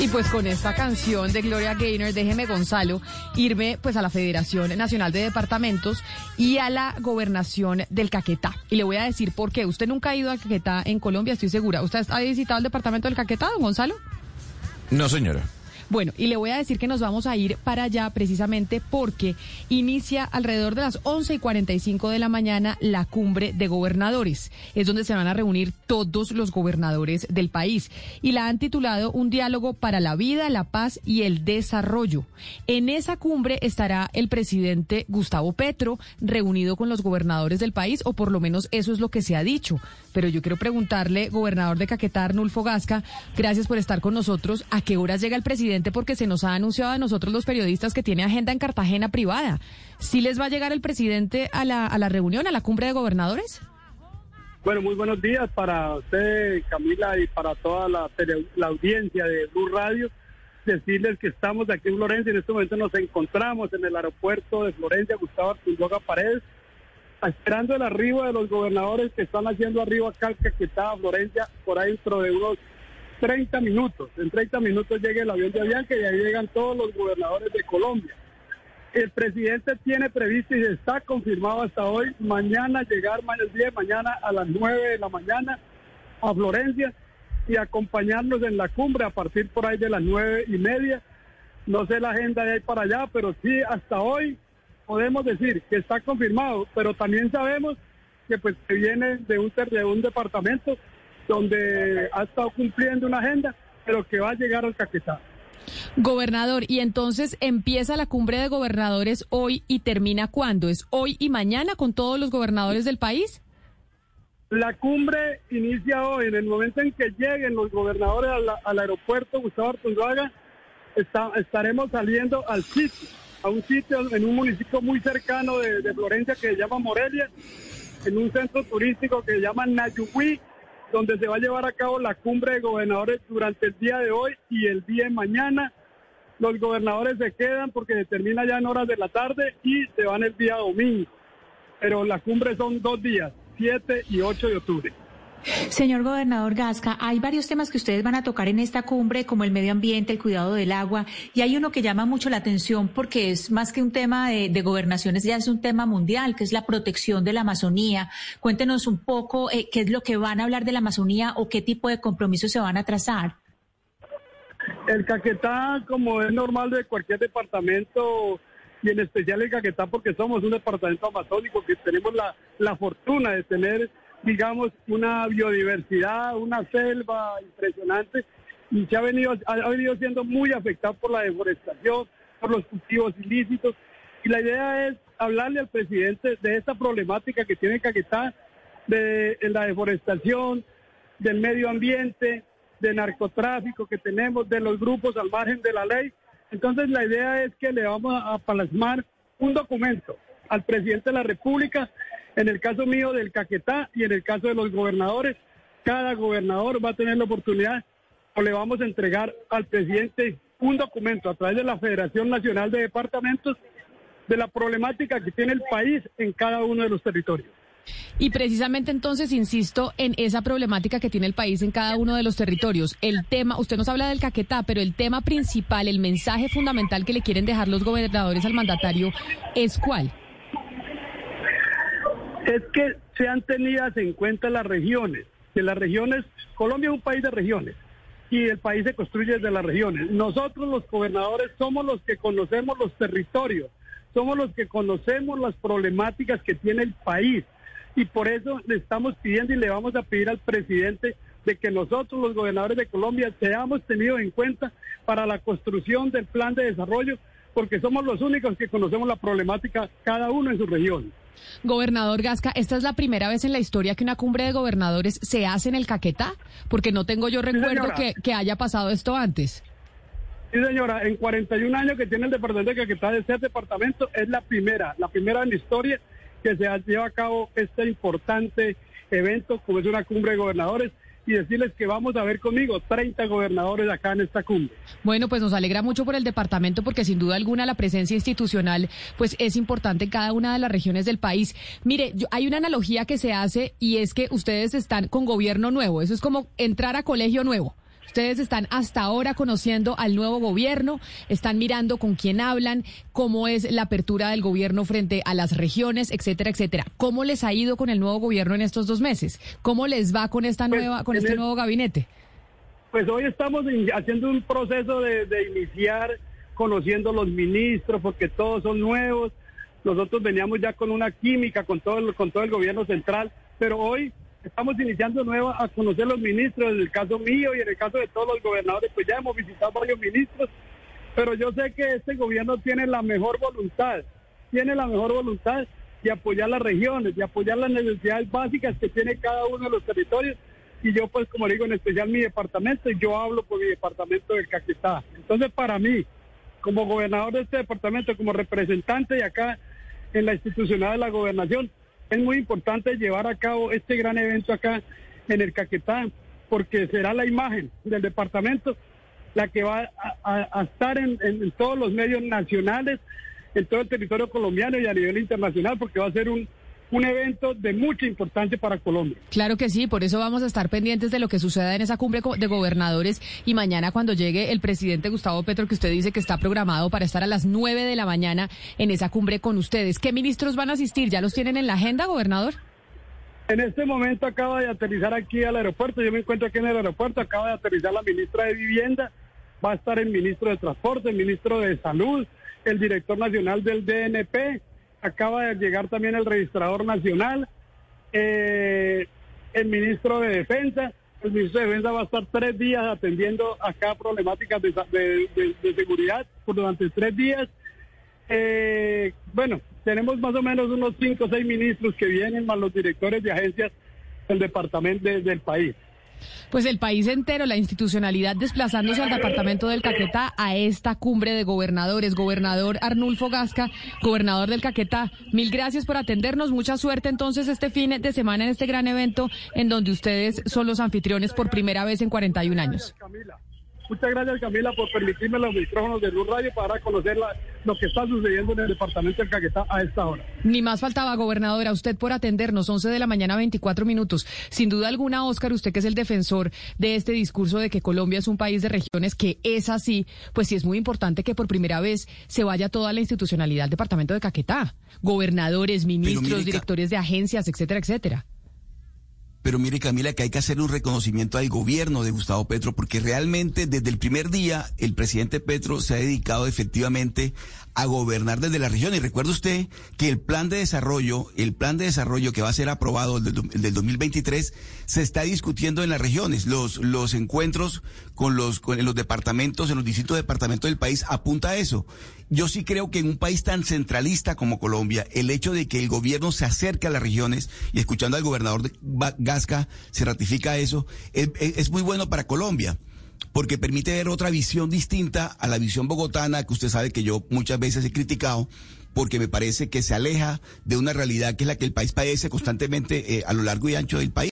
Y pues con esta canción de Gloria Gaynor, déjeme Gonzalo, irme pues a la Federación Nacional de Departamentos y a la gobernación del Caquetá. Y le voy a decir por qué. Usted nunca ha ido al Caquetá en Colombia, estoy segura. ¿Usted ha visitado el departamento del Caquetá, don Gonzalo? No, señora. Bueno, y le voy a decir que nos vamos a ir para allá precisamente porque inicia alrededor de las 11 y 45 de la mañana la cumbre de gobernadores. Es donde se van a reunir todos los gobernadores del país. Y la han titulado Un diálogo para la vida, la paz y el desarrollo. En esa cumbre estará el presidente Gustavo Petro reunido con los gobernadores del país, o por lo menos eso es lo que se ha dicho. Pero yo quiero preguntarle, gobernador de Caquetá, Arnulfo Gasca, gracias por estar con nosotros. ¿A qué horas llega el presidente? Porque se nos ha anunciado a nosotros los periodistas que tiene agenda en Cartagena privada. ¿Sí les va a llegar el presidente a la, a la reunión, a la cumbre de gobernadores? Bueno, muy buenos días para usted, Camila, y para toda la, la audiencia de Blue Radio. Decirles que estamos aquí en Florencia, en este momento nos encontramos en el aeropuerto de Florencia, Gustavo Arturo Paredes, esperando el arribo de los gobernadores que están haciendo arriba acá, que está Florencia, por ahí dentro de unos 30 minutos. En 30 minutos llega el avión de Avianca y ahí llegan todos los gobernadores de Colombia. El presidente tiene previsto y está confirmado hasta hoy, mañana llegar, el día mañana a las 9 de la mañana a Florencia y acompañarnos en la cumbre a partir por ahí de las nueve y media. No sé la agenda de ahí para allá, pero sí hasta hoy podemos decir que está confirmado, pero también sabemos que pues que viene de un, de un departamento donde ha estado cumpliendo una agenda, pero que va a llegar al Caquetá. Gobernador, y entonces empieza la cumbre de gobernadores hoy y termina cuándo? ¿Es hoy y mañana con todos los gobernadores del país? La cumbre inicia hoy, en el momento en que lleguen los gobernadores al, aeropuerto Gustavo Artunduaga, estaremos saliendo al sitio, a un sitio en un municipio muy cercano de, de Florencia que se llama Morelia, en un centro turístico que se llama Nayuhui, donde se va a llevar a cabo la cumbre de gobernadores durante el día de hoy y el día de mañana. Los gobernadores se quedan porque se termina ya en horas de la tarde y se van el día domingo. Pero la cumbre son dos días, 7 y 8 de octubre. Señor gobernador Gasca, hay varios temas que ustedes van a tocar en esta cumbre, como el medio ambiente, el cuidado del agua, y hay uno que llama mucho la atención porque es más que un tema de, gobernaciones, ya es un tema mundial, que es la protección de la Amazonía. Cuéntenos un poco eh, qué es lo que van a hablar de la Amazonía o qué tipo de compromisos se van a trazar. El Caquetá, como es normal de cualquier departamento, y en especial el Caquetá, porque somos un departamento amazónico que tenemos la, la fortuna de tener digamos, una biodiversidad, una selva impresionante y se ha venido, ha venido siendo muy afectado por la deforestación, por los cultivos ilícitos. Y la idea es hablarle al presidente de esta problemática que tiene Caquetá, de, la deforestación, del medio ambiente, del narcotráfico que tenemos, de los grupos al margen de la ley. Entonces la idea es que le vamos a plasmar un documento al presidente de la República en el caso mío del Caquetá y en el caso de los gobernadores, cada gobernador va a tener la oportunidad o le vamos a entregar al presidente un documento a través de la Federación Nacional de Departamentos de la problemática que tiene el país en cada uno de los territorios. Y precisamente entonces insisto en esa problemática que tiene el país en cada uno de los territorios. El tema, usted nos habla del Caquetá, pero el tema principal, el mensaje fundamental que le quieren dejar los gobernadores al mandatario es cuál? Es que sean tenidas en cuenta las regiones, que las regiones, Colombia es un país de regiones y el país se construye desde las regiones. Nosotros los gobernadores somos los que conocemos los territorios, somos los que conocemos las problemáticas que tiene el país y por eso le estamos pidiendo y le vamos a pedir al presidente de que nosotros los gobernadores de Colombia seamos tenidos en cuenta para la construcción del plan de desarrollo porque somos los únicos que conocemos la problemática cada uno en su región. Gobernador Gasca, ¿esta es la primera vez en la historia que una cumbre de gobernadores se hace en el Caquetá? Porque no tengo yo recuerdo que, haya pasado esto antes. Sí, señora, en 41 años que tiene el departamento de Caquetá de ser departamento, es la primera, la primera en la historia que se lleva a cabo este importante evento, como es una cumbre de gobernadores y decirles que vamos a ver conmigo 30 gobernadores acá en esta cumbre. Bueno, pues nos alegra mucho por el departamento porque sin duda alguna la presencia institucional pues es importante en cada una de las regiones del país. Mire, hay una analogía que se hace y es que ustedes están con gobierno nuevo, eso es como entrar a colegio nuevo Ustedes están hasta ahora conociendo al nuevo gobierno, están mirando con quién hablan, cómo es la apertura del gobierno frente a las regiones, etcétera, etcétera. ¿Cómo les ha ido con el nuevo gobierno en estos dos meses? ¿Cómo les va con esta Pues, nueva, con este el- nuevo gabinete? Pues hoy estamos haciendo un proceso de, de iniciar conociendo los ministros, porque todos son nuevos. Nosotros veníamos ya con una química con todo el, con todo el gobierno central, pero hoy estamos iniciando nueva a conocer los ministros. En el caso mío y en el caso de todos los gobernadores, pues ya hemos visitado varios ministros, pero yo sé que este gobierno tiene la mejor voluntad, tiene la mejor voluntad de apoyar las regiones, de apoyar las necesidades básicas que tiene cada uno de los territorios. Y yo, pues, como digo, en especial mi departamento, yo hablo por mi departamento del Caquetá. Entonces, para mí, como gobernador de este departamento, como representante de acá en la institucional de la gobernación, es muy importante llevar a cabo este gran evento acá en el Caquetá, porque será la imagen del departamento la que va a, a- estar en todos los medios nacionales, en todo el territorio colombiano y a nivel internacional, porque va a ser un, un evento de mucha importancia para Colombia. Claro que sí, por eso vamos a estar pendientes de lo que suceda en esa cumbre de gobernadores y mañana cuando llegue el presidente Gustavo Petro, que usted dice que está programado para estar a las 9 de la mañana en esa cumbre con ustedes. ¿Qué ministros van a asistir? ¿Ya los tienen en la agenda, gobernador? En este momento acaba de aterrizar aquí al aeropuerto, yo me encuentro aquí en el aeropuerto, acaba de aterrizar la ministra de Vivienda, va a estar el ministro de Transporte, el ministro de Salud, el director nacional del DNP, acaba de llegar también el registrador nacional, eh, el ministro de Defensa, el ministro de Defensa va a estar tres días atendiendo acá problemáticas de, de- de- de seguridad durante tres días. Eh, bueno, tenemos más o menos unos cinco o seis ministros que vienen, más los directores de agencias del departamento de- del país. Pues el país entero, la institucionalidad desplazándose al departamento del Caquetá a esta cumbre de gobernadores. Gobernador Arnulfo Gasca, gobernador del Caquetá, mil gracias por atendernos. Mucha suerte entonces este fin de semana en este gran evento en donde ustedes son los anfitriones por primera vez en 41 años. Muchas gracias Camila por permitirme los micrófonos de Luz Radio para conocer la- lo que está sucediendo en el departamento del Caquetá a esta hora. Ni más faltaba, gobernadora, usted por atendernos, 11 de la mañana, 24 minutos. Sin duda alguna, Oscar, usted que es el defensor de este discurso de que Colombia es un país de regiones, que es así, pues sí es muy importante que por primera vez se vaya toda la institucionalidad al departamento de Caquetá. Gobernadores, ministros, mire, directores de agencias, etcétera, etcétera. Pero mire, Camila, que hay que hacer un reconocimiento al gobierno de Gustavo Petro, porque realmente desde el primer día el presidente Petro se ha dedicado efectivamente a gobernar desde la región. Y recuerde usted que el plan de desarrollo, el plan de desarrollo que va a ser aprobado el del, del 2023, se está discutiendo en las regiones. Los, los encuentros con los, con los departamentos, en los distintos departamentos del país apunta a eso. Yo sí creo que en un país tan centralista como Colombia, el hecho de que el gobierno se acerque a las regiones y escuchando al gobernador de Se ratifica eso, es, es- es muy bueno para Colombia. Porque permite ver otra visión distinta a la visión bogotana que usted sabe que yo muchas veces he criticado, porque me parece que se aleja de una realidad que es la que el país padece constantemente eh, a lo largo y ancho del país.